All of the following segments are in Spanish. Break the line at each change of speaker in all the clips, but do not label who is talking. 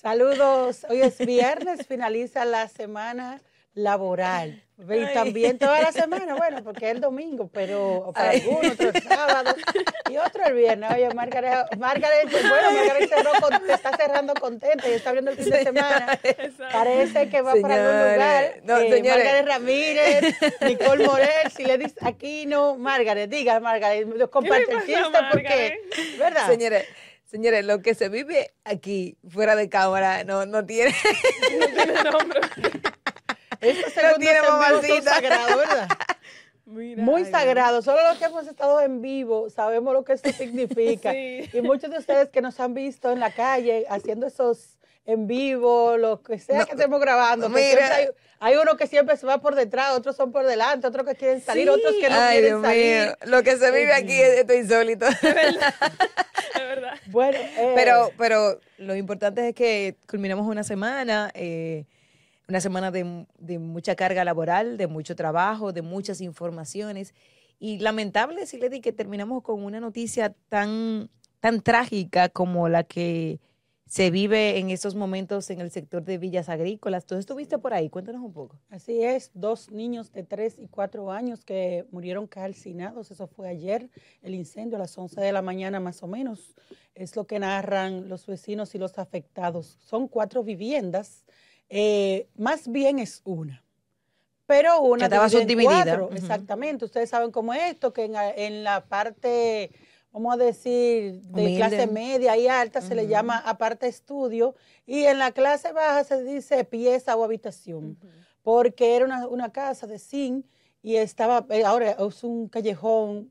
Saludos. Hoy es viernes, finaliza la semana laboral. Y también toda la semana, bueno, porque es el domingo, pero para algunos, otro el sábado y otro el viernes. Oye, Margaret, Margaret bueno, Margaret cerró, está cerrando contenta y está abriendo el fin de semana. Parece que va para algún lugar. No, eh, Margaret Ramírez, Nicole Morel, si le dice aquí no, Margaret, diga Margaret, comparte el chiste porque, ¿verdad?
Señores. Señores, lo que se vive aquí, fuera de cámara, no, no tiene, no tiene nombre.
Esto se tiene sagrado, ¿verdad? Muy sagrado. Solo los que hemos estado en vivo sabemos lo que esto significa. Y muchos de ustedes que nos han visto en la calle haciendo esos en vivo, lo que sea que estemos grabando. hay, uno que siempre se va por detrás, otros son por delante, otros que quieren salir, otros que no Ay, quieren Dios salir. Mío.
Lo que se vive aquí es esto insólito. Es verdad. Es verdad. Bueno, eh, pero, pero lo importante es que culminamos una semana. Eh, una semana de, de, mucha carga laboral, de mucho trabajo, de muchas informaciones. Y lamentable, sí le di que terminamos con una noticia tan, tan trágica como la que se vive en estos momentos en el sector de villas agrícolas. ¿Tú estuviste por ahí? Cuéntanos un poco.
Así es, dos niños de 3 y 4 años que murieron calcinados. Eso fue ayer, el incendio a las 11 de la mañana más o menos. Es lo que narran los vecinos y los afectados. Son cuatro viviendas eh, más bien es una. Pero una
estaba subdividida.
Exactamente. Ustedes saben cómo es esto, que en, la parte, vamos a decir, de clase media y alta se le llama aparte estudio y en la clase baja se dice pieza o habitación, porque era una, una, casa de zinc y estaba, eh, ahora es un callejón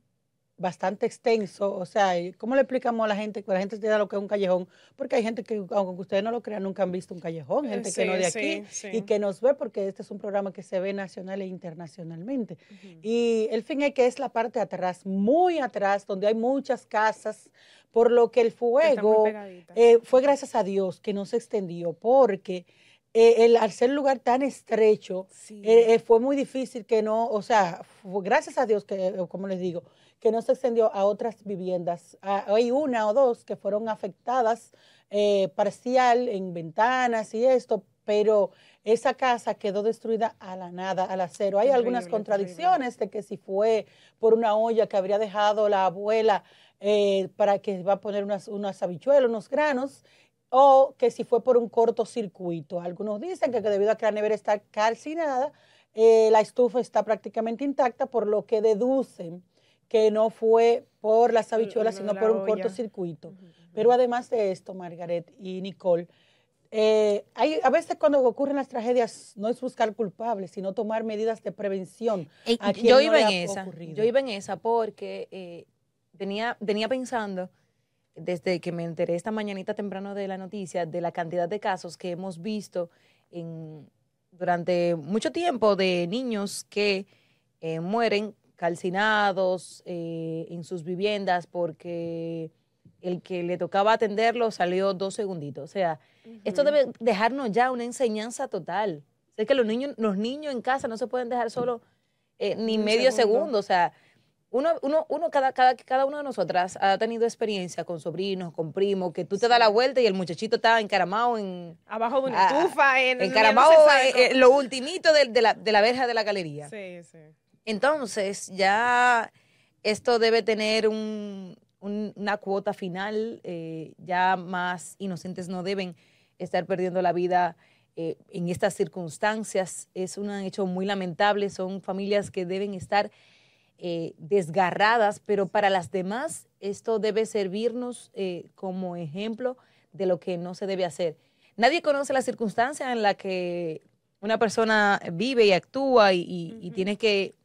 bastante extenso, o sea, ¿cómo le explicamos a la gente que la gente entienda lo que es un callejón? Porque hay gente que, aunque ustedes no lo crean, nunca han visto un callejón, eh, gente que no de aquí y que nos ve porque este es un programa que se ve nacional e internacionalmente. Y el fin es que es la parte de atrás, muy atrás, donde hay muchas casas, por lo que el fuego eh, fue gracias a Dios que no se extendió, porque... Eh, el, al ser un lugar tan estrecho, fue muy difícil que no, o sea, gracias a Dios que, como les digo, que no se extendió a otras viviendas. Ah, hay una o dos que fueron afectadas eh, parcial en ventanas y esto, pero esa casa quedó destruida a la nada, al acero. Hay algunas contradicciones de que si fue por una olla que habría dejado la abuela eh, para que va a poner unas, unas habichuelas, unos granos, o que si fue por un cortocircuito. Algunos dicen que, debido a que la nevera está calcinada, eh, la estufa está prácticamente intacta, por lo que deducen que no fue por las habichuelas, sino por un cortocircuito. Pero además de esto, Margaret y Nicole, eh, hay, a veces cuando ocurren las tragedias no es buscar culpables, sino tomar medidas de prevención.
yo iba en esa, yo iba en esa porque eh, venía, venía pensando desde que me enteré esta mañanita temprano de la noticia de la cantidad de casos que hemos visto en, durante mucho tiempo de niños que eh, mueren calcinados eh, en sus viviendas porque el que le tocaba atenderlo salió dos segunditos. O sea, esto debe dejarnos ya una enseñanza total. Sé que los niños, los niños en casa no se pueden dejar solo eh, ni medio segundo. O sea, uno, uno, uno cada, cada, cada una de nosotras ha tenido experiencia con sobrinos, con primos, que tú te das la vuelta y el muchachito está encaramado en...
Abajo de una estufa. En,
encaramado en, lo ultimito de, de, la, de la verja de la galería.
Sí, sí.
Entonces, ya esto debe tener una cuota final, eh, ya más inocentes no deben estar perdiendo la vida eh, en estas circunstancias. Es un hecho muy lamentable, son familias que deben estar eh, desgarradas, pero para las demás esto debe servirnos como ejemplo de lo que no se debe hacer. Nadie conoce la circunstancia en la que una persona vive y actúa y tiene que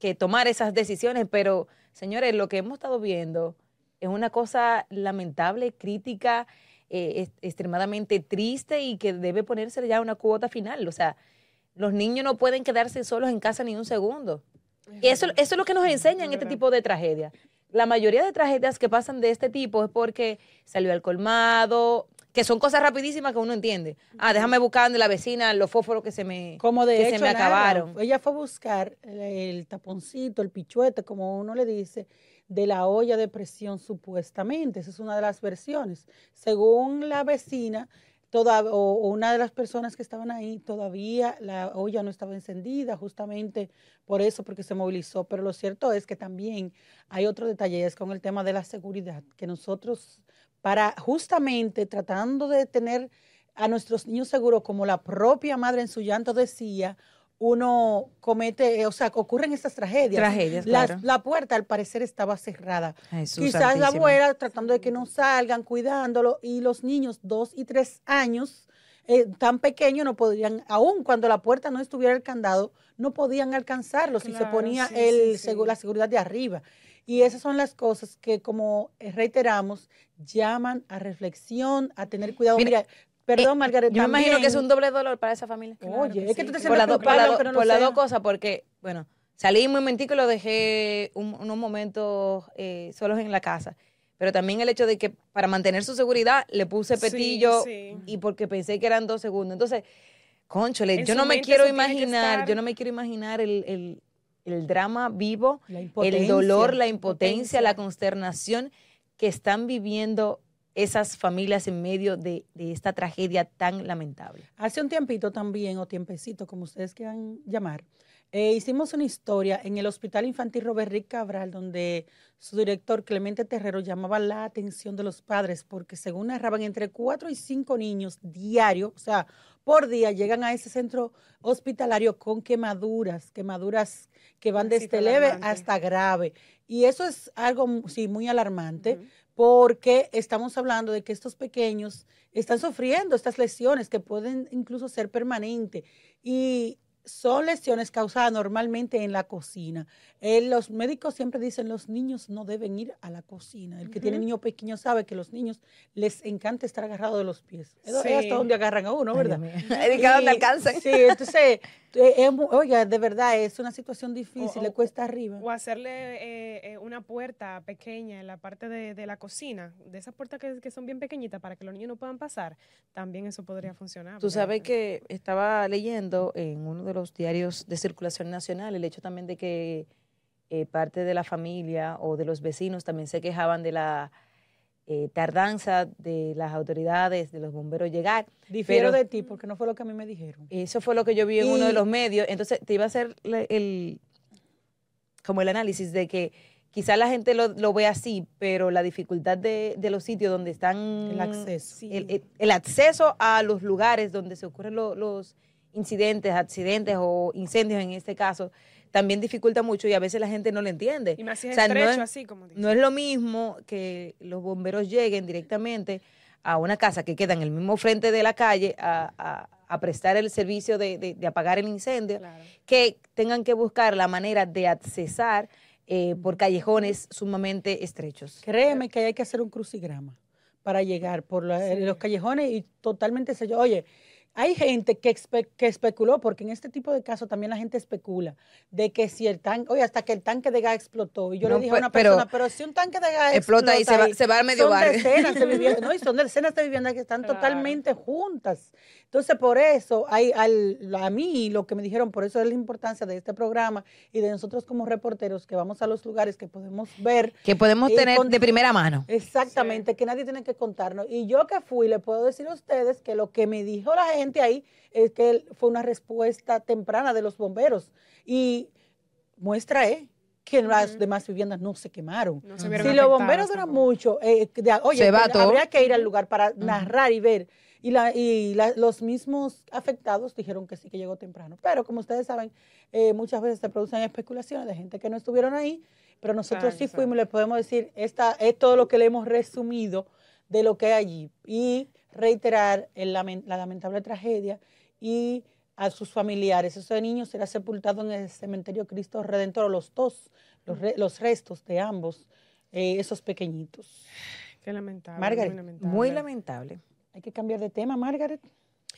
que tomar esas decisiones, pero señores, lo que hemos estado viendo es una cosa lamentable, crítica, eh, extremadamente triste y que debe ponerse ya una cuota final. O sea, los niños no pueden quedarse solos en casa ni un segundo. Y eso, eso es lo que nos enseñan este tipo de tragedias. La mayoría de tragedias que pasan de este tipo es porque salió al colmado, que son cosas rapidísimas que uno entiende. Ah, déjame buscar de la vecina los fósforos que se me,
como de se me acabaron. Ella fue a buscar el, taponcito, el pichuete, como uno le dice, de la olla de presión supuestamente. Esa es una de las versiones. Según la vecina, toda, o, una de las personas que estaban ahí, todavía la olla no estaba encendida, justamente por eso, porque se movilizó. Pero lo cierto es que también hay otro detalle, es con el tema de la seguridad, que nosotros, para justamente tratando de tener a nuestros niños seguros, como la propia madre en su llanto decía, uno comete, o sea, ocurren estas tragedias.
Tragedias,
la, la puerta al parecer estaba cerrada. Quizás la abuela tratando de que no salgan, cuidándolo, y los niños, dos y tres años, eh, tan pequeños, no podrían, aun cuando la puerta no estuviera el candado, no podían alcanzarlo si se ponía el, la seguridad de arriba. Y esas son las cosas que, como reiteramos, llaman a reflexión, a tener cuidado. Mira, Perdón, eh, Margaret.
Yo me imagino que es un doble dolor para esa familia.
Oye, es que tú te
sientes por, la por, las dos cosas, porque, bueno, salí un momentico y lo dejé unos momentos eh, solos en la casa. Pero también el hecho de que para mantener su seguridad le puse petillo y porque pensé que eran dos segundos. Entonces, conchole, yo no me quiero imaginar, yo no me quiero imaginar el, el drama vivo, el dolor, la impotencia, la consternación que están viviendo esas familias en medio de, esta tragedia tan lamentable.
Hace un tiempito también, o tiempecito, como ustedes quieran llamar, eh, hicimos una historia en el Hospital Infantil Robert Rick Cabral, donde su director Clemente Terrero llamaba la atención de los padres, porque según narraban, entre cuatro y cinco niños diario, o sea, por día, llegan a ese centro hospitalario con quemaduras, quemaduras que van desde leve hasta grave. Y eso es algo, sí, muy alarmante porque estamos hablando de que estos pequeños están sufriendo estas lesiones que pueden incluso ser permanentes y son lesiones causadas normalmente en la cocina. Eh, los médicos siempre dicen los niños no deben ir a la cocina. El que tiene niño pequeño sabe que los niños les encanta estar agarrados de los pies. Es hasta donde agarran a uno, ¿verdad?
Es donde alcanzan.
Sí, entonces eh, oiga, de verdad, es una situación difícil, le cuesta arriba.
O hacerle eh, eh, una puerta pequeña en la parte de, la cocina, de esas puertas que, son bien pequeñitas para que los niños no puedan pasar, también eso podría funcionar.
Tú sabes que estaba leyendo en uno de los diarios de circulación nacional el hecho también de que parte de la familia o de los vecinos también se quejaban de la eh, tardanza de las autoridades, de los bomberos llegar.
Difiero de ti porque no fue lo que a mí me dijeron.
Eso fue lo que yo vi en uno de los medios. Entonces te iba a hacer el, como el análisis de que quizás la gente lo, ve así, pero la dificultad de, los sitios donde están...
El acceso.
El, acceso a los lugares donde se ocurren los incidentes, accidentes o incendios en este caso, también dificulta mucho y a veces la gente no lo entiende.
Y más estrecho, no es, así como
No es lo mismo que los bomberos lleguen directamente a una casa que queda en el mismo frente de la calle a, prestar el servicio de, apagar el incendio, que tengan que buscar la manera de accesar eh, por callejones sumamente estrechos.
Créeme que hay que hacer un crucigrama para llegar por los callejones y totalmente sello. Oye, hay gente que, que, especuló, porque en este tipo de casos también la gente especula, de que si el tanque, oye, hasta que el tanque de gas explotó, y yo le dije a una persona, pero si un tanque de gas
explota, y se va, se va al medio
son Decenas de viviendas, no, y son decenas de viviendas que están totalmente juntas. Entonces, por eso, hay, al, a mí lo que me dijeron, por eso es la importancia de este programa y de nosotros como reporteros que vamos a los lugares que podemos ver.
Que podemos tener de primera mano.
Exactamente, que nadie tiene que contarnos. Y yo que fui, le puedo decir a ustedes que lo que me dijo la gente, ahí es que fue una respuesta temprana de los bomberos. Y muestra eh, que las demás viviendas no se quemaron. si los bomberos duran mucho, eh, oye, habría que ir al lugar para narrar y ver. Y, la, y los mismos afectados dijeron que sí, que llegó temprano. Pero como ustedes saben, eh, muchas veces se producen especulaciones de gente que no estuvieron ahí, pero nosotros sí fuimos les podemos decir, esta es todo lo que le hemos resumido de lo que hay allí. Y reiterar la lamentable tragedia y a sus familiares. Ese niño será sepultado en el cementerio Cristo Redentor, los dos, los, los restos de ambos, eh, esos pequeñitos.
Qué lamentable.
Margaret, muy lamentable.
Hay que cambiar de tema, Margaret.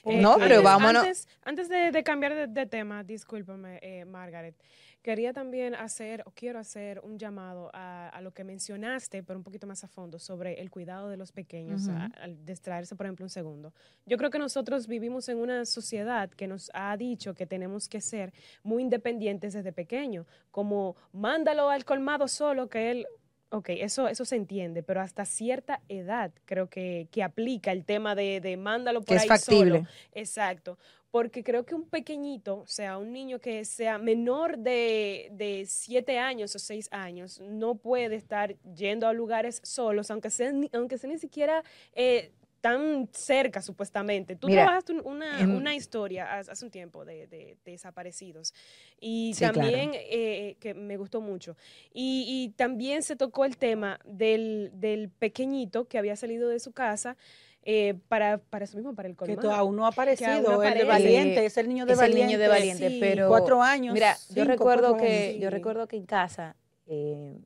No, pero vámonos.
Antes, de, cambiar de, tema, discúlpame, eh, Margaret. Quería también hacer, o quiero hacer un llamado a, lo que mencionaste, pero un poquito más a fondo, sobre el cuidado de los pequeños, al distraerse, por ejemplo, un segundo. Yo creo que nosotros vivimos en una sociedad que nos ha dicho que tenemos que ser muy independientes desde pequeño, como mándalo al colmado solo, que él Ok, eso, eso se entiende, pero hasta cierta edad creo que, que aplica el tema de, de mándalo por
Que es
ahí
factible.
solo. Exacto. Porque creo que un pequeñito, o sea, un niño que sea menor de, de siete años o seis años, no puede estar yendo a lugares solos, aunque sea, ni- aunque sea ni siquiera eh, tan cerca, supuestamente. Tú
Mira,
trabajaste un- una,
en-
una historia hace un tiempo de, de- de desaparecidos. Y
Sí, claro.
también eh, que me gustó mucho. Y, y también se tocó el tema del, del pequeñito que había salido de su casa eh, para, para eso mismo, para el
Que
colmado.
to- aún no ha aparecido.
no
el de. Valiente, es el niño de
es el
Valiente.
niño de Valiente,
sí.
pero
Cuatro años.
Mira, yo
cinco,
recuerdo
cuatro
que
años.
yo recuerdo que en casa eh,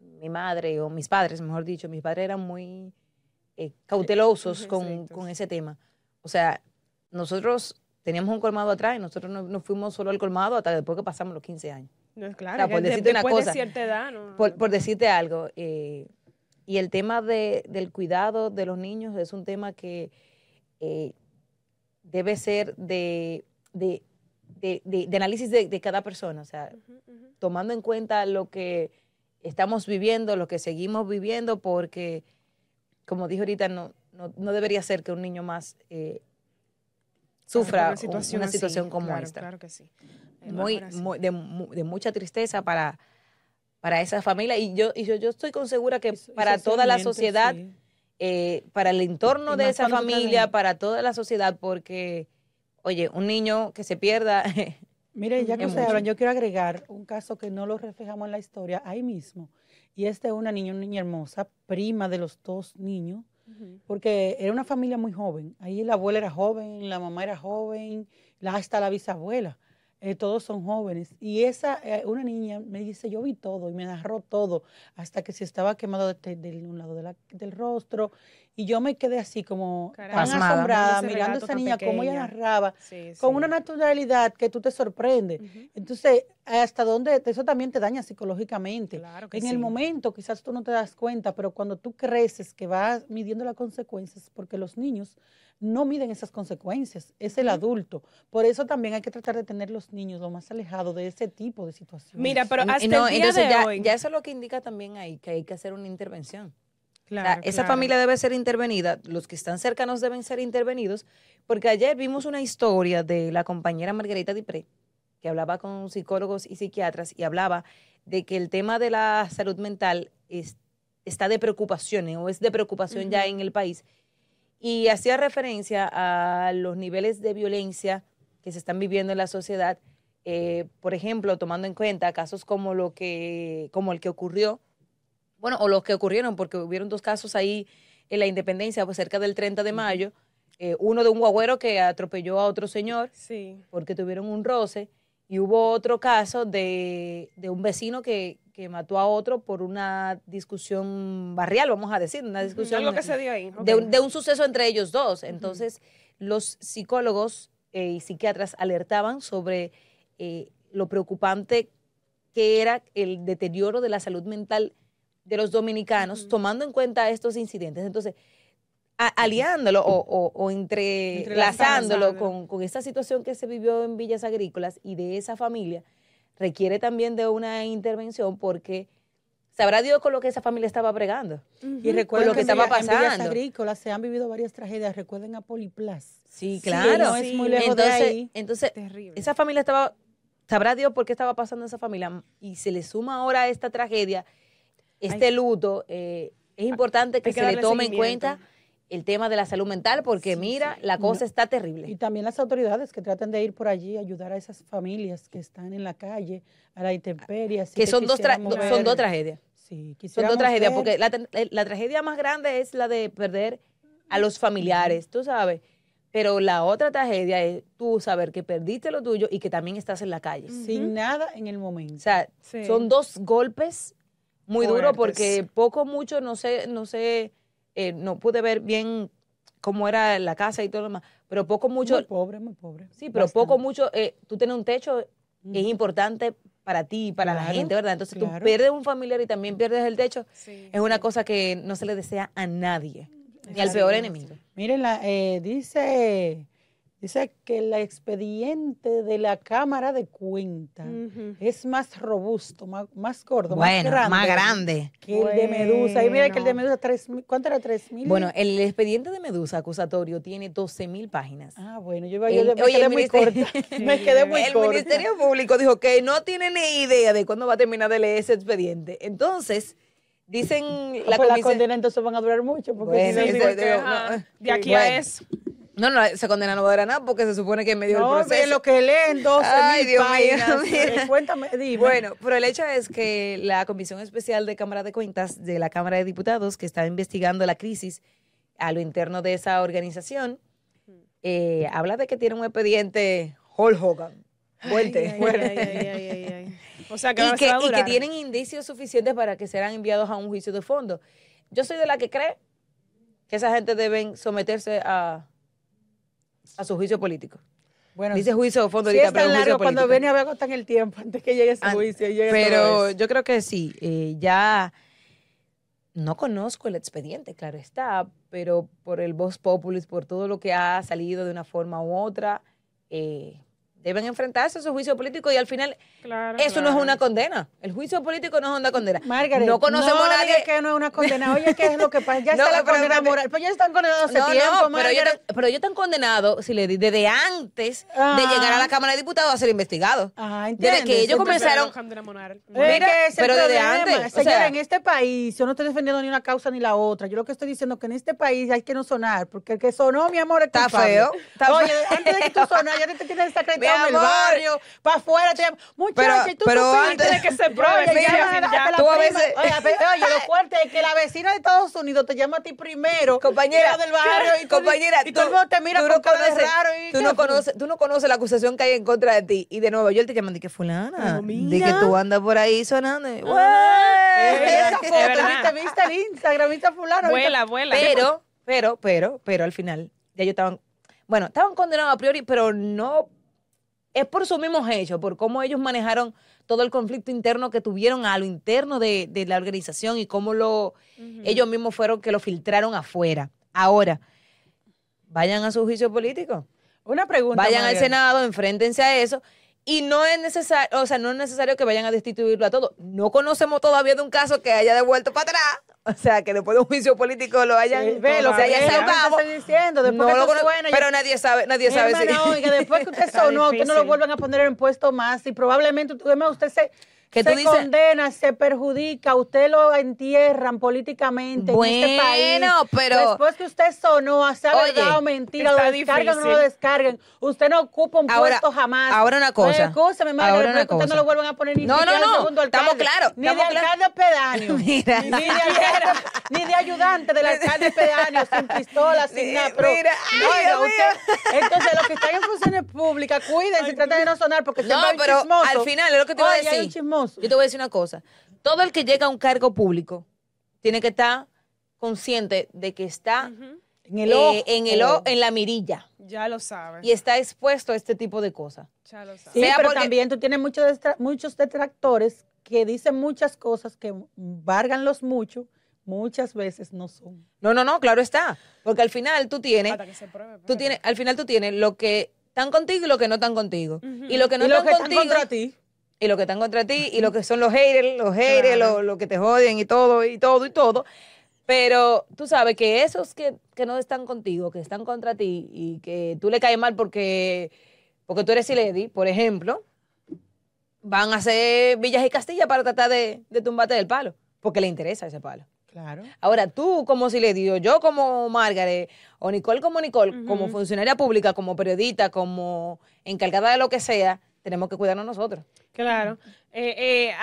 mi madre o mis padres, mejor dicho, mis padres eran muy eh, cautelosos con, con ese tema. O sea, nosotros teníamos un colmado atrás y nosotros no, no fuimos solo al colmado hasta después que pasamos los 15 años.
No, claro,
O sea, por
de-
decirte una cosa,
de cierta edad, no.
Por, por decirte algo, eh, y el tema de- del cuidado de los niños es un tema que eh, debe ser de, de, de- análisis de, de cada persona, o sea, tomando en cuenta lo que estamos viviendo, lo que seguimos viviendo, porque, como dije ahorita, no, no, no debería ser que un niño más eh, sufra
Una
una situación,
así,
como
claro,
esta
Claro que sí.
Muy, de, mu- de mucha tristeza para, para esa familia. Y yo, y yo, yo estoy con segura que para toda la sociedad,
sí.
eh, para el entorno
Y
de esa familia, para toda la sociedad, porque, oye, un niño que se pierda,
Mire, ya que
Es
ustedes hablan, yo quiero agregar un caso que no lo reflejamos en la historia ahí mismo. Y es de una niña, una niña hermosa, prima de los dos niños, porque era una familia muy joven. Ahí la abuela era joven, la mamá era joven, hasta la bisabuela. eh, todos son jóvenes. Y esa, eh, una niña me dice, yo vi todo y me narró todo, hasta que se estaba quemado de, de un lado de la- del rostro. Y yo me quedé así como tan.
Pasmada.
asombrada, mirando a esa niña, cómo ella
pequeña.
narraba,
Sí,
con
sí.
una naturalidad que tú te sorprendes.
Ujú.
Entonces, hasta dónde eso también te daña psicológicamente.
Claro que
en el momento quizás tú no te das cuenta, pero cuando tú creces que vas midiendo las consecuencias, porque los niños no miden esas consecuencias, es el adulto. Por eso también hay que tratar de tener los niños lo más alejados de ese tipo de situaciones.
Mira, pero
Y
hasta
no,
el día
entonces
de
ya,
hoy.
ya eso es lo que indica también ahí, que hay que hacer una intervención. O sea,
Claro,
esa
claro.
familia debe ser intervenida, los que están cercanos deben ser intervenidos, porque ayer vimos una historia de la compañera Margarita Dipré, que hablaba con psicólogos y psiquiatras y hablaba de que el tema de la salud mental es- está de preocupación o es de preocupación ya en el país. Y hacía referencia a los niveles de violencia que se están viviendo en la sociedad, eh, por ejemplo, tomando en cuenta casos como, lo que, como el que ocurrió bueno, o los que ocurrieron, porque hubieron dos casos ahí en la independencia, pues cerca del 30 de mayo, eh, uno de un guagüero que atropelló a otro señor
Sí.
porque tuvieron un roce, y hubo otro caso de, de un vecino que, que mató a otro por una discusión barrial, vamos a decir, una discusión
Algo que se dio ahí.
de,
ok.
un, de un suceso entre ellos dos. Entonces, los psicólogos eh, y psiquiatras alertaban sobre eh, lo preocupante que era el deterioro de la salud mental de los dominicanos, tomando en cuenta estos incidentes. Entonces, a- aliándolo o, o, o entrelazándolo con, con esta situación que se vivió en Villas Agrícolas y de esa familia, requiere también de una intervención porque sabrá Dios con lo que esa familia estaba bregando.
Y recuerden
lo que
en
estaba
Villa- en Villas
pasando.
Agrícolas se han vivido varias tragedias. Recuerden a Poliplas.
Sí,
Sí,
claro.
no es muy lejos de
entonces,
ahí.
entonces
Terrible.
esa familia estaba, sabrá Dios por qué estaba pasando esa familia y se le suma ahora esta tragedia, este luto. eh, es importante que se le tome en cuenta el tema de la salud mental porque
Sí,
mira,
sí.
la cosa
No.
está
Y
terrible.
también las autoridades que traten de ir por allí a ayudar a esas familias que están en la calle, a la intemperie. así
Que son dos, son dos tragedias.
Sí,
Son dos tragedias,
ver-
porque la, tra- la tragedia más grande es la de perder a los familiares, tú sabes. Pero la otra tragedia es tú saber que perdiste lo tuyo y que también estás en la calle.
sin nada en el momento.
O sea,
Sí.
son dos golpes muy
Fuertes.
porque poco, mucho, no sé, no sé, eh, no pude ver bien cómo era la casa y todo lo demás, pero poco, mucho,
muy pobre, muy pobre.
sí, pero
Bastante.
poco, mucho, eh, tú tener un techo es
Ujú.
importante para ti y para la gente, ¿verdad? Entonces tú
claro.
pierdes un familiar y también pierdes el techo,
Sí,
es una
sí.
cosa que no se le desea a nadie, ni al peor enemigo.
Miren, la, eh, dice Dice que el expediente de la Cámara de Cuentas es más robusto, más, más gordo,
más
grande.
Más grande.
Que el de Medusa. Y mira que el de Medusa, tres, ¿cuánto era? ¿Tres mil?
Bueno, el expediente de Medusa acusatorio tiene 12 mil páginas.
Ah, bueno, yo, yo me quedé muy corta. me quedé muy
el
corta.
El Ministerio Público dijo que no tiene ni idea de cuándo va a terminar de leer ese expediente. Entonces, dicen
ah, la pues entonces van a durar mucho. Porque
bueno, si no, sí, de, no, de aquí bueno. a eso.
No, no, esa condena no va a durar nada porque se supone que en medio
no,
del proceso.
No, lo que leen 12
Ay,
mil
Dios
páginas.
mío,
eh, cuéntame, dime.
Bueno, pero el hecho es que la Comisión Especial de Cámara de Cuentas de la Cámara de Diputados, que está investigando la crisis a lo interno de esa organización, eh, habla de que tiene un expediente Hulk Hogan. Fuerte.
Ay, ay, ay, o sea, que
y, que, y que tienen indicios suficientes para que sean enviados a un juicio de fondo. Yo soy de la que cree que esa gente deben someterse a a su juicio político. Bueno, dice juicio de fondo
sí
ahorita,
es tan
pero
largo
juicio
cuando
político.
viene a ver en el tiempo antes que llegue ese juicio. Llegue
pero yo creo que sí, eh, ya no conozco el expediente, claro está, pero por el voz populis, por todo lo que ha salido de una forma u otra, eh, deben enfrentarse a su juicio político y al final
claro,
eso
claro.
no es una condena. El juicio político no es una condena.
Margaret,
no conocemos
no
a nadie
que no es una condena. Oye, ¿qué es lo que pasa? Ya
No,
está la
pero-
condena
pero-
moral. Pues ya están condenados hace
no,
tiempo,
no, pero ellos, pero ellos están condenados, si le di- desde antes
Ah.
de llegar a la Cámara de Diputados a ser investigados.
Ah,
Desde que
¿entiendes?
ellos comenzaron,
Condena moral.
Mira, pero desde antes, o
Señora,
sea-
en este país, yo no estoy defendiendo ni una causa ni la otra. Yo lo que estoy diciendo es que en este país hay que no sonar, porque el que sonó, mi amor, es
Está
culpable.
feo, está
Oye,
feo.
antes de que tú sonas, ya te tienes desacreditado
Mi
en el barrio, para afuera. Te... Muchacha,
Pero-
tú
pero antes de
que se pruebe, mira,
llama
Tú a veces-
Oye, lo fuerte es que la vecina de Estados Unidos te llama a ti primero.
Compañera,
del barrio. Y
compañera,
y todo te mira
tú
con
no
cara raro. Y
tú
¿qué
no conoces, tú no conoces la acusación que hay en contra de ti. Y de Nueva York te llaman de que fulana, de que tú andas por ahí sonando. "Güey".
esa foto. ¿viste, viste el Instagram, viste fulano.
Vuela, vuela.
Pero, pero, pero, pero al final, ya ellos estaban, bueno, estaban condenados a priori, pero no, es por sus mismos hechos, por cómo ellos manejaron todo el conflicto interno que tuvieron a lo interno de, de la organización y cómo lo, ellos mismos fueron que lo filtraron afuera. Ahora, vayan a su juicio político.
Una pregunta.
Vayan al. Senado, enfréntense a eso. Y no es necesario, o sea, no es necesario que vayan a destituirlo a todo. No conocemos todavía de un caso que haya devuelto para atrás. O sea, que después de un juicio político lo hayan,
Sí, que que diciendo, después
No
que
lo
suena,
pero
ya-
nadie sabe, nadie sabe si.
hermana, oiga, después que usted sonó, usted no lo vuelven a poner en puesto más y probablemente usted se,
Que
se
tú dices-
condena, se perjudica, usted lo entierran políticamente en este país.
Bueno, pero-
Después que usted sonó, sea
Oye,
verdad o mentira, lo descargan o no lo descarguen, usted no ocupa un
Ahora-
puesto jamás.
ahora una cosa.
Escúcheme, Margaret,
Ahora una
usted no
cosa.
lo vuelvan a poner ni
No,
siquiera
no, no,
segundo
estamos
alcalde,
claros,
Ni
estamos
de alcalde pedáneo.
Mira.
Ni de, alcalde- ni de ayudante del alcalde pedáneo, sin pistola, sin nada. Pero,
Mira, ay,
oiga,
Dios
usted- entonces, los que están en funciones públicas, cuídense, traten de no sonar, porque
No,
siempre hay un
pero
chismoso.
al final es lo que te voy a
Oye, hay
decir. Yo te voy a decir una cosa. Todo el que llega a un cargo público tiene que estar consciente de que está
En el
eh,
ojo.
en, el o- en la mirilla
Ya lo sabes.
y está expuesto a este tipo de cosas.
Ya lo sabes.
Sí,
sea
pero
porque-
también tú tienes muchos, destra- muchos detractores que dicen muchas cosas que valgan los mucho, muchas veces no son.
No, no, no, claro está. Porque al final tú tienes,
Hasta que se pruebe.
tú
espérate.
tienes, al final tú tienes lo que están contigo y lo que no están contigo. Y lo que no
y los
están
que están
contigo
contra ti.
Y lo que están contra ti y lo que son los haters, los haters,
Claro.
los lo que te joden y todo y todo y todo. Pero tú sabes que esos que, que no están contigo, que están contra ti y que tú le caes mal porque, porque tú eres Siledi, por ejemplo, van a hacer villas y castillas para tratar de, de tumbarte del palo, porque le interesa ese palo.
Claro.
Ahora, tú como Siledi, o yo como Margaret, o Nicole como Nicole, como funcionaria pública, como periodista, como encargada de lo que sea, tenemos que cuidarnos nosotros.
Claro. Eh, eh,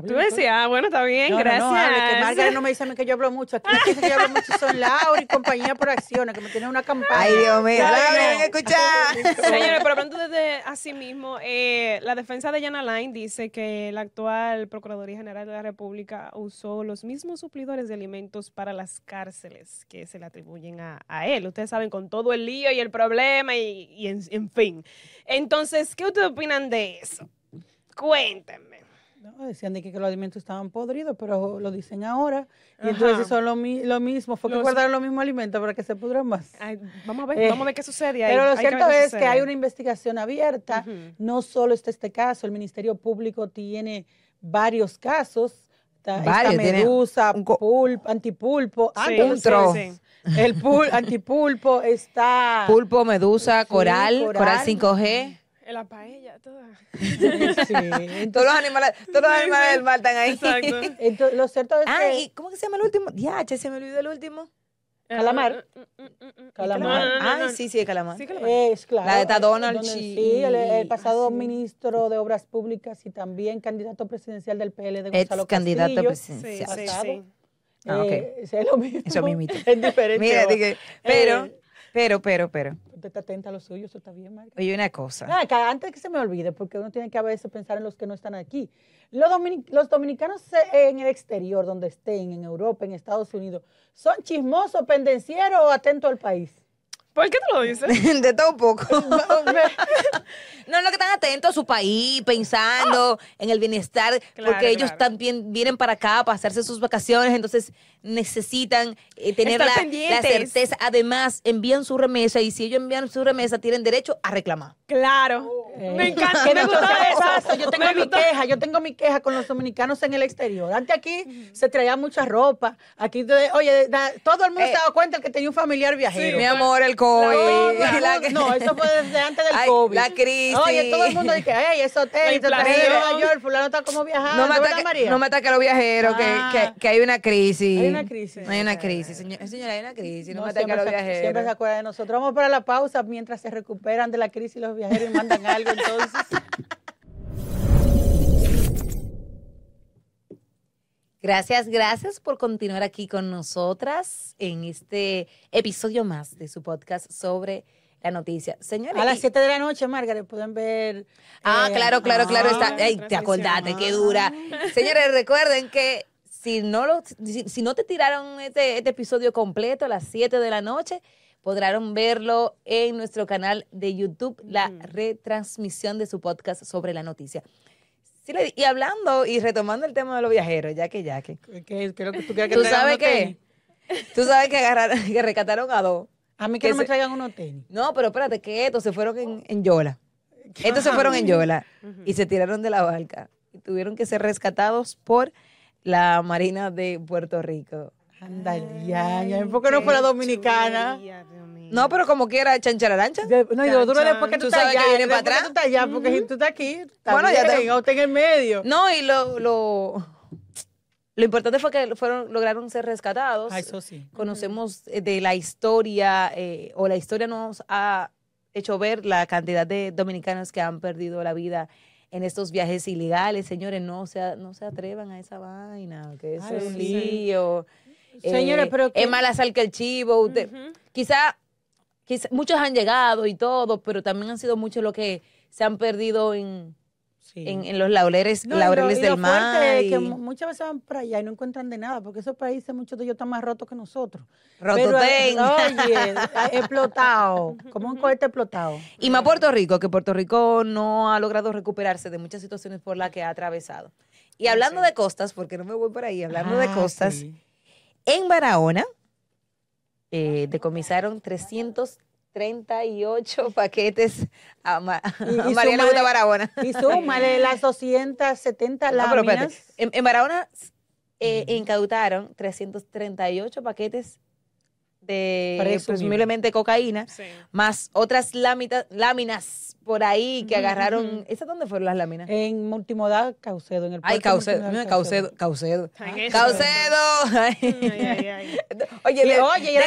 tú decías, ah, bueno, está bien,
No, no,
gracias.
no, hable, que Margaret no me dice a mí que yo hablo mucho. Aquí que dicen que yo hablo mucho son Laura y compañía por acciones, que me tienen una campaña.
Dios mío,
Ay,
Laura,
no.
ven a escuchar.
Señores, pero hablando desde así mismo, eh, la defensa de Yana Line dice que la actual Procuraduría General de la República usó los mismos suplidores de alimentos para las cárceles que se le atribuyen a, a él. Ustedes saben, con todo el lío y el problema y, y en, en fin. Entonces, ¿qué ustedes opinan de eso? Cuéntenme.
No, decían de que, los alimentos estaban podridos, pero lo dicen ahora. Y entonces son lo, mismo. Fue que guardaron los mismos alimentos para que se pudran más.
vamos, a ver, vamos a ver qué sucede
ahí. Pero lo cierto es que hay una investigación abierta. No solo está este caso, el Ministerio Público tiene varios casos. Está, medusa, pulpo, antipulpo,
sí, sí,
el pul antipulpo está...
Pulpo, medusa, coral, coral, 5G.
La paella, toda.
Sí, todos los animales, todos los animales del mar están ahí.
Exacto. Entonces, lo cierto es
ah, ¿y cómo que se llama el último? Diache, se me olvidó el último.
Calamar.
Calamar. Ah, sí, sí, calamar.
Sí, calamar. Es claro.
La de Donald
Sí, el, pasado ministro de Obras Públicas y también candidato presidencial del PL de Gonzalo
Ex candidato presidencial.
Sí, sí,
Ah, okay.
Eh, es lo mismo.
Eso mismito.
Es diferente.
Mira, dije, pero, eh, pero, pero, pero.
Usted está atenta a lo suyo, eso está bien, Marca.
Oye, una cosa.
Ah, antes que se me olvide, porque uno tiene que a veces pensar en los que no están aquí. Los, los dominicanos en el exterior, donde estén, en Europa, en Estados Unidos, ¿son chismosos, pendencieros o atentos al país?
¿Por qué tú lo dices?
de todo un poco. no, no, que están atentos a su país, pensando en el bienestar, porque ellos también vienen para acá para pasarse sus vacaciones, entonces necesitan eh, tener la, certeza. Además, envían su remesa y si ellos envían su remesa, tienen derecho a reclamar.
Claro. Eh, me encanta. me gusta
eso. Yo tengo mi queja, yo tengo mi queja con los dominicanos en el exterior. Antes aquí se traía mucha ropa. Aquí, oye, todo el mundo se eh, daba cuenta que tenía un familiar viajero.
mi amor, el COVID.
no, eso fue desde antes del COVID.
La crisis.
Oye, todo el mundo dice, hey, eso hotel, te traje de Nueva York, fulano está como viajando.
No me ataque, no me ataque a los viajeros, que, que, que, hay una crisis
una crisis.
No hay una crisis, señora, señora hay una crisis. No, no me a los viajeros.
Siempre se acuerda de nosotros. Vamos para la pausa mientras se recuperan de la crisis los viajeros y mandan algo entonces.
Gracias, gracias por continuar aquí con nosotras en este episodio más de su podcast sobre la noticia. Señores.
A las 7 de la noche, Margaret, pueden ver.
Ah, claro, claro, claro. Está, te acordaste, qué dura. Señores, recuerden que si no, lo, si, no te tiraron este, este, episodio completo a las 7 de la noche, podrán verlo en nuestro canal de YouTube, la retransmisión de su podcast sobre la noticia. Y hablando y retomando el tema de los viajeros, ya que ya que.
¿Qué, que tú que
¿Tú sabes qué? Tú sabes que agarraron, que rescataron a dos.
A mí que, no me traigan unos tenis.
No, pero espérate, que estos se fueron en, en Yola. Estos se fueron en Yola y se tiraron de la barca y tuvieron que ser rescatados por la Marina de Puerto Rico.
Anda, ya, ya. ¿Por qué no fue la dominicana?
No, pero como quiera, chanchararancha.
no, y lo duro después que tú, estás allá.
Que viene para atrás.
tú estás allá, porque si tú estás aquí, bueno, ya te... en el medio.
No, y lo, lo, lo importante fue que fueron, lograron ser rescatados.
Ah, eso sí.
Conocemos eh, de la historia, eh, o la historia nos ha hecho ver la cantidad de dominicanos que han perdido la vida en estos viajes ilegales, señores, no se, no se atrevan a esa vaina, que es un lío.
Señores, eh, pero
es mala sal que el chivo. Usted, quizá, quizá, muchos han llegado y todo, pero también han sido muchos los que se han perdido en, en, los laureles, laureles del mar.
que muchas veces van para allá y no encuentran de nada, porque esos países, muchos de ellos están más rotos que nosotros.
Rotos
Oye, explotado, como un cohete explotado.
Y más Puerto Rico, que Puerto Rico no ha logrado recuperarse de muchas situaciones por las que ha atravesado. Y hablando de costas, porque no me voy por ahí, hablando de ah, costas, en Barahona eh, decomisaron 300 38 paquetes a, María le Barahona.
Y súmale las 270 láminas.
en, en, Barahona eh, incautaron 338 paquetes de presumiblemente cocaína, más otras láminas por ahí que agarraron. ¿Esas dónde fueron las láminas?
En Multimodal Caucedo, en el
Ay, Caucedo, Caucedo, Caucedo. Caucedo. Oye, de, oye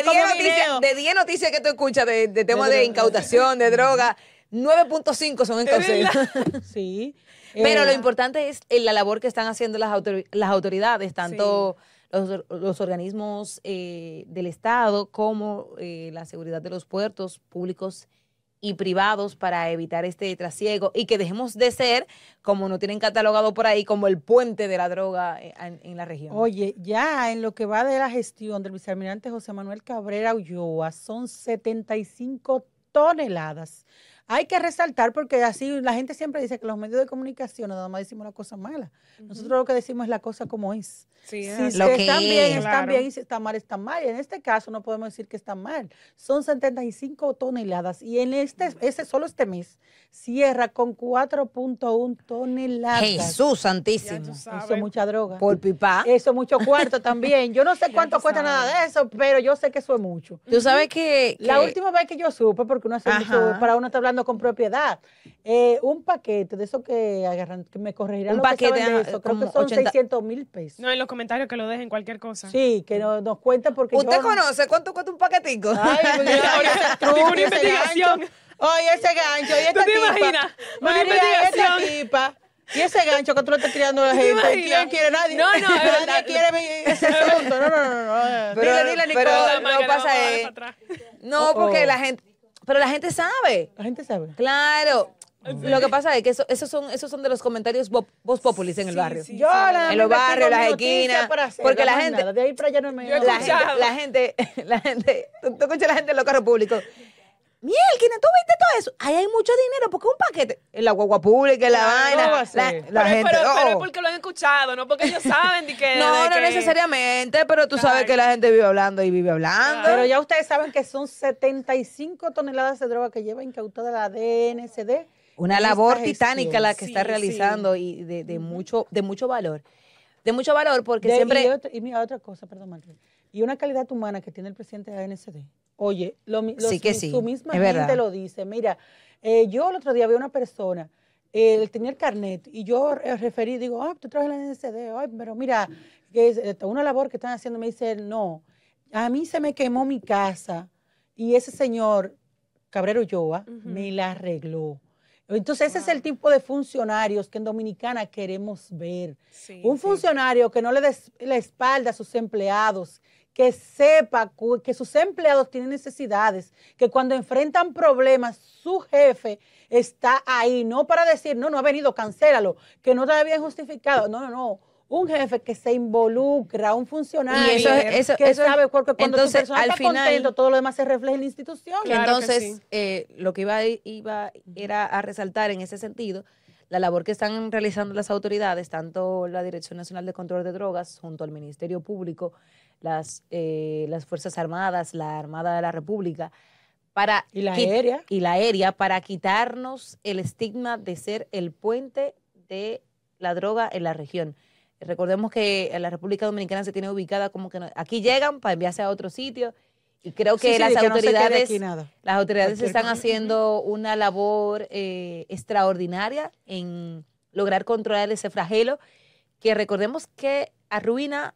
de 10 noticias, que tú escuchas de, de temas de, incautación, de droga, 9.5 son en Caucedo.
sí.
Pero lo eh, importante es la labor que están haciendo las, las autoridades, tanto los, organismos eh, del Estado como eh, la seguridad de los puertos públicos y privados para evitar este trasiego y que dejemos de ser, como no tienen catalogado por ahí, como el puente de la droga eh, en, la región.
Oye, ya en lo que va de la gestión del vicealmirante José Manuel Cabrera Ulloa, son 75 toneladas hay que resaltar porque así la gente siempre dice que los medios de comunicación nada más decimos la cosa mala. Nosotros lo que decimos es la cosa como es.
Sí,
si
Lo
están bien,
es.
están
Claro.
bien, y si están mal, están mal. Y en este caso no podemos decir que están mal. Son 75 toneladas y en este, ese solo este mes cierra con 4.1 toneladas.
Jesús santísimo.
Eso es mucha droga.
Por pipa.
Eso es mucho cuarto también. Yo no sé cuánto cuesta nada de eso, pero yo sé que eso es mucho.
Tú sabes que,
La
que-
última vez que yo supe, porque uno hace mucho, para uno está hablando con propiedad, eh, un paquete de eso que agarran, que me corregirán
Un
lo que saben
paquete,
de
ajá,
eso, creo que son
80
600 mil pesos.
No, en los comentarios que lo dejen cualquier cosa.
Sí, que no- nos cuenten porque
¿Usted
yo no-
conoce cuánto cuesta un paquetico?
Ay,
Digo, una investigación.
Oye, ese gancho, y esta
¿Tú te
tipa.
imaginas? Una
María, esta
investigación.
tipa. Y ese gancho que tú le estás tirando a la
te
gente? ¿quién quiere? Nadie.
No, no,
nadie
verdad.
quiere mi- ese asunto. No, no, no, no.
Pero-
dile, dile,
pero-
Nicole.
La
lo
marca
que
la
pasa es-. No,
Oh,
porque
oh.
la gente, pero la gente sabe.
La gente sabe.
Claro. Lo que pasa es que eso- esos son esos son de los comentarios vo- voz populis en el
Sí,
barrio.
sí,
Yo
sí.
la
En los barrios, las esquinas, porque la gente-
nada. De ahí para allá no me
La gente, la gente, la gente, tú, tú escuchas a la gente en los carros públicos. Mielkina, ¿tú viste todo eso? Ahí hay mucho dinero porque un paquete en la guagua pública, en la vaina.
¿cómo va a
la, la
pero,
gente.
pero, pero es
oh.
porque lo han escuchado, no porque ellos saben de que.
no,
de
no
que-
necesariamente, pero tú sabes que la gente vive hablando y vive hablando.
Pero ya ustedes saben que son 75 toneladas de droga que lleva incautada la DNCD.
Una labor titánica la que está
Sí,
realizando y de, de mucho, de mucho valor. De mucho valor porque
De-
siempre.
Y, otra, y mira, otra cosa, perdón, Martín. Y una calidad humana que tiene el presidente de la ANCD. Oye, lo, los-
Sí que sí,
su misma
es
gente
verdad.
lo dice. Mira, eh, yo el otro día vi a una persona, eh, él tenía el carnet, y yo eh, referí, digo, ah, tú en la ANCD, ay, pero mira, que es eh, una labor que están haciendo. Me dice, él, no, a mí se me quemó mi casa, y ese señor, Cabrero Ulloa, me la arregló. Entonces, ese es el tipo de funcionarios que en Dominicana queremos ver.
Sí,
Un
sí.
funcionario que no le des la espalda a sus empleados, que sepa que sus empleados tienen necesidades, que cuando enfrentan problemas, su jefe está ahí, no para decir, no, no ha venido, cancélalo, que no está bien justificado. No, no, no. Un jefe que se involucra, un funcionario
Y eso es- eso-
que
eso es-
sabe, porque cuando
entonces,
tu persona
al
está
final-
contento, todo lo demás se refleja en la institución.
Claro
entonces,
sí.
eh, lo que iba, iba era a resaltar en ese sentido, la labor que están realizando las autoridades, tanto la Dirección Nacional de Control de Drogas, junto al Ministerio Público, las, eh, las Fuerzas Armadas, la Armada de la República, para
Y la aérea.
y la aérea para quitarnos el estigma de ser el puente de la droga en la región. Recordemos que la República Dominicana se tiene ubicada como que no- aquí llegan para enviarse a otro sitio y creo que
Sí, sí,
las
que
autoridades
nada.
las autoridades
Cualquier
están
cosa.
haciendo una labor eh, extraordinaria en lograr controlar ese flagelo que recordemos que arruina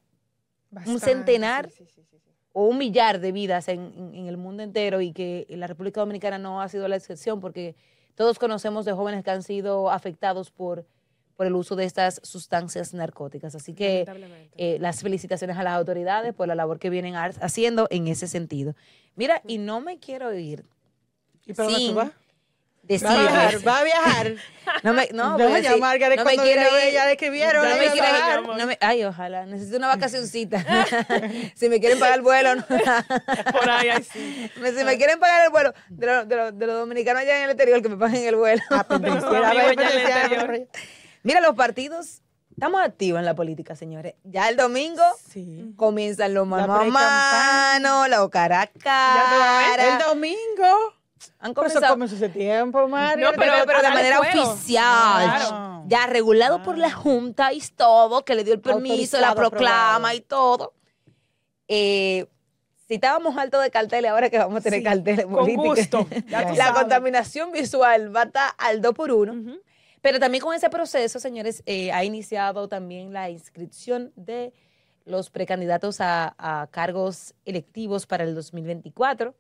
Bastante,
centenar
sí, sí, sí, sí, sí.
o un millar de vidas en, en- en el mundo entero y que la República Dominicana no ha sido la excepción porque todos conocemos de jóvenes que han sido afectados por, por el uso de estas sustancias narcóticas. Así que eh, las felicitaciones a las autoridades por la labor que vienen ha- haciendo en ese sentido. Mira, y no me quiero ir
¿Y para dónde tú vas?
Decir...
Va a viajar, va a viajar.
No me, no, porque
ya,
si-
Margaret,
no me quiero ir.
ella le escribieron,
No me
a
quiero ir, no me- ay, ojalá. Necesito una vacacioncita. si me quieren pagar el vuelo. no.
Por ahí, ahí sí.
Si me quieren pagar el vuelo de, lo- de lo- de los dominicanos allá en el exterior, que me paguen el vuelo.
Ah, pues,
Pero amigo, ya el.
Mira, los partidos, estamos activos en la política, señores. Ya el domingo
Sí.
comienzan los mano a mano, los cara a
El
cara.
domingo.
Han
eso
comenzado.
comenzó ese tiempo, Mario.
No, pero-
pero, pero de manera
fuego.
oficial,
Claro.
ya regulado por la Junta y todo, que le dio el permiso, la proclama
aprobado.
y todo. Eh, si estábamos altos de carteles, ahora que vamos a tener
Sí,
carteles
con
políticos.
gusto, ya
tú
la
sabes.
contaminación visual va a estar al 2 por 1
Ujú.
Pero también con ese proceso, señores, eh, ha iniciado también la inscripción de los precandidatos a, a cargos electivos para el 2024.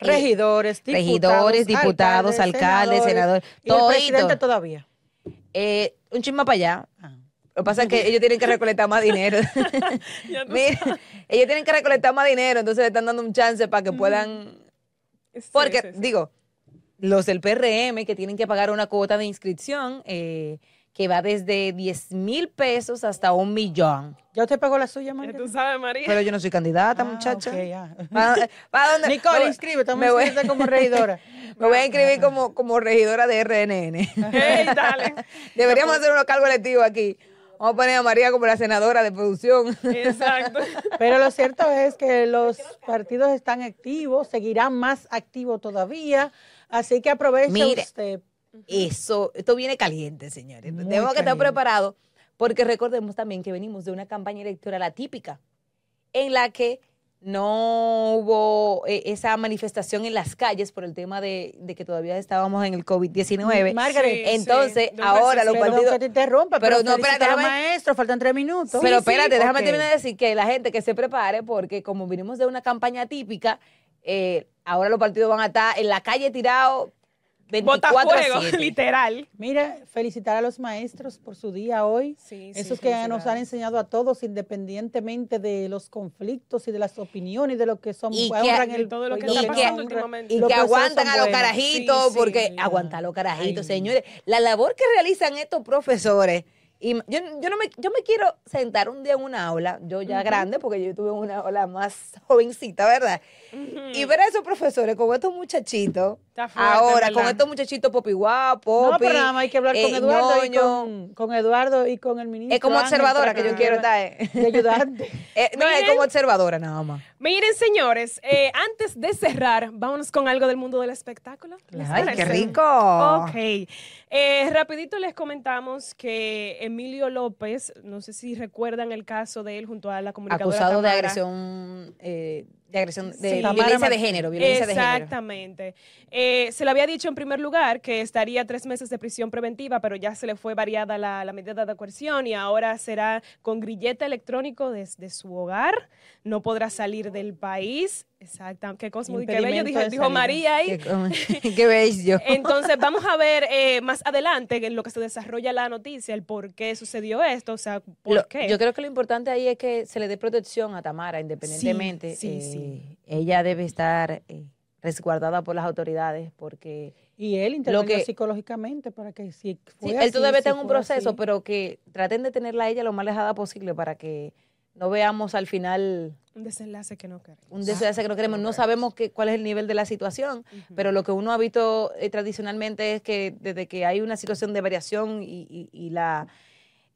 Regidores, diputados,
Regidores, diputados, alcaldes, senadores,
Y el
todito.
presidente todavía.
Eh, un chisme para allá.
Ah.
Lo que pasa es que ellos tienen que recolectar más dinero. Mira, ellos tienen que recolectar más dinero, entonces le están dando un chance para que puedan...
Sí,
Porque,
sí, sí.
digo, los del PRM que tienen que pagar una cuota de inscripción, eh, que va desde 10 mil pesos hasta un millón.
¿Ya usted pagó la suya,
Ya
María?
tú sabes, María.
Pero yo no soy candidata,
Ah,
muchacha.
ok, ya.
¿Para, para dónde?
Nicole, inscríbete,
me
a
voy-
inscribirte como regidora.
Me voy a inscribir como, como regidora de RNN.
Hey, dale.
Deberíamos hacer unos cargos electivos aquí. Vamos a poner a María como la senadora de producción.
Exacto.
Pero lo cierto es que los partidos están activos, seguirán más activos todavía, así que aproveche
Mire.
usted.
Eso, esto viene caliente, señores.
Muy
Tenemos que estar preparados porque recordemos también que venimos de una campaña electoral atípica en la que no hubo eh, esa manifestación en las calles por el tema de, de que todavía estábamos en el COVID-19.
Margaret,
Sí,
Entonces,
sí,
ahora los.
Perdón
partidos...
que te interrumpa,
Pero
pero,
no, espérate, déjame-
maestro, faltan tres minutos.
Pero
Sí,
espérate, déjame terminar de decir que la gente que se prepare, porque como vinimos de una campaña típica, eh, ahora los partidos van a estar en la calle tirados 24 a
Botafuego,
7.
literal.
Mira, felicitar a los maestros por su día hoy.
Sí, sí,
Esos que nos han enseñado a todos, independientemente de los conflictos y de las opiniones y de lo que son.
Y que-
honran
de todo lo que
y
está
que-
pasando
honran-
últimamente.
Y
los
que
procesos
aguantan a los
buenos.
carajitos,
Sí, sí.
porque aguantar a los carajitos,
Ay.
señores. La labor que realizan estos profesores. Y yo, yo, no me, yo me quiero sentar un día en una aula, yo ya grande, porque yo tuve una aula más jovencita, ¿verdad? Y ver a esos profesores con estos muchachitos,
Está fuerte,
ahora, con estos muchachitos popi guapo,
No, pero nada más hay que hablar con
eh,
Eduardo y
ñoño.
con, con Eduardo y con el ministro.
Es como observadora que yo quiero estar. eh.
De ayudarte.
Eh, no, es
Miren.
como observadora nada más.
Miren, señores, eh, antes de cerrar, vámonos con algo del mundo del espectáculo. ¿Les
Ay, qué rico.
Ok. Eh, rapidito les comentamos que Emilio López, no sé si recuerdan el caso de él junto a la comunicadora
Acusado de agresión, eh, de agresión, de
Sí.
violencia de género, violencia de género.
Exactamente. Eh, se le había dicho en primer lugar que estaría tres meses de prisión preventiva, pero ya se le fue variada la, la medida de coerción y ahora será con grillete electrónico desde su hogar. No podrá salir del país. Exacto. Qué cosmo qué bello, dijo. María ahí.
Qué, qué bello.
Entonces, vamos a ver eh, más adelante en lo que se desarrolla la noticia, el por qué sucedió esto, o sea, por
Lo-
qué.
Yo creo que lo importante ahí es que se le dé protección a Tamara, independientemente.
sí,
eh,
sí.
Ella debe estar eh, resguardada por las autoridades porque
Y él intervino
que-
psicológicamente para que si
sí,
fue
él
así,
todavía está
si
en un proceso,
así.
pero que traten de tenerla a ella lo más alejada posible para que no veamos al final
Un desenlace que no queremos.
un desenlace que no queremos. No sabemos qué- cuál es el nivel de la situación, pero lo que uno ha visto eh, tradicionalmente es que desde que hay una situación de variación y, y- y la,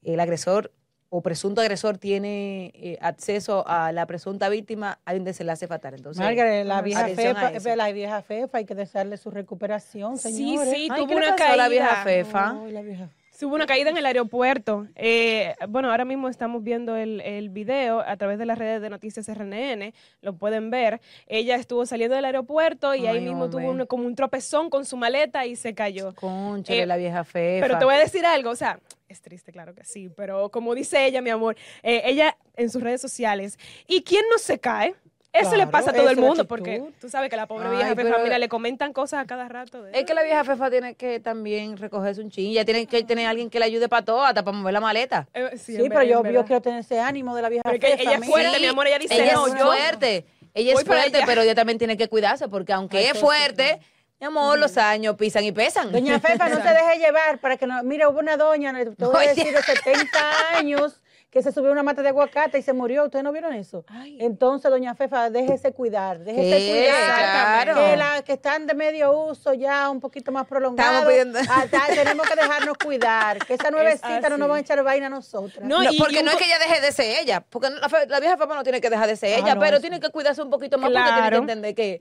el agresor o presunto agresor tiene eh, acceso a la presunta víctima, hay un desenlace fatal. Entonces,
Margaret, la vieja, fefa,
eso.
la vieja fefa, hay que desearle su recuperación,
Sí,
señores.
sí,
Ay,
tuvo
¿qué le
una caída.
la vieja fefa?
Ay, la vieja.
Hubo una caída en el aeropuerto. Eh, bueno, ahora mismo estamos viendo el, el video a través de las redes de noticias RNN, lo pueden ver. Ella estuvo saliendo del aeropuerto y ahí
Ay,
mismo tuvo
hombre.
un- como un tropezón con su maleta y se cayó.
Cónchale,
Eh,
la vieja fefa.
Pero te voy a decir algo, o sea, es triste, claro que sí, pero como dice ella, mi amor, eh, ella en sus redes sociales, ¿y quién no se cae? Eso le pasa a todo el mundo, porque tú sabes que la pobre
Ay,
vieja fefa, mira, le comentan cosas a cada rato. de-
Es que la vieja fefa tiene que también recogerse un chin. Ya tiene que tener alguien que le ayude para todo, hasta para mover la maleta.
Eh,
Sí, pero
verdad,
yo, yo quiero tener ese ánimo de la vieja fefa.
ella es fuerte, mi amor, ella dice,
ella
no,
es
yo
fuerte. Ella es fuerte, pero ella también tiene que cuidarse, porque aunque
Ay,
es
sí.
fuerte, mi amor, los años pisan y pesan.
Doña Fefa, no se deje llevar para que no. Mira, hubo una doña, te voy a
Oye.
decir, de 70 años que se subió una mata de aguacate y se murió. ¿Ustedes no vieron eso?
Ay.
Entonces, doña Fefa, déjese cuidar, déjese
¿Qué?
cuidar.
Claro.
Que las que están de medio uso ya un poquito más prolongado.
pidiendo-
ah, tenemos que dejarnos cuidar. Que esa nuevecita no nos va a echar vaina a nosotras.
No,
No,
y-
porque
y un
no es que ella deje de ser ella, porque la, fe- la vieja fefa no tiene que dejar de ser
Ah,
ella,
no,
pero
sí.
tiene que cuidarse un poquito más porque tiene
Claro.
que entender que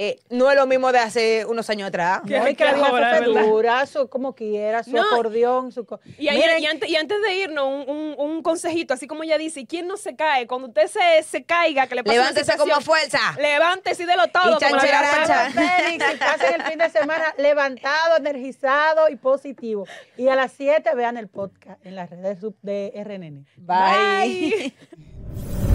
eh, no es lo mismo de hace unos años atrás.
No, que
que
vieja
ahora,
Fefa es
¿verdad?
dura, su, como quiera, su
No.
acordeón, su...
Y, ahí-
Miren,
y antes, y antes de irnos, un, un- un consejito, así como ella dice, ¿y quién no se cae? Cuando usted se, se caiga, que le pase
Levántese como fuerza.
Levántese y délo todo.
Y
como la
pasen el fin de semana levantado, energizado y positivo. Y a las 7 vean el podcast en las redes de RNN.
Bye.
Bye.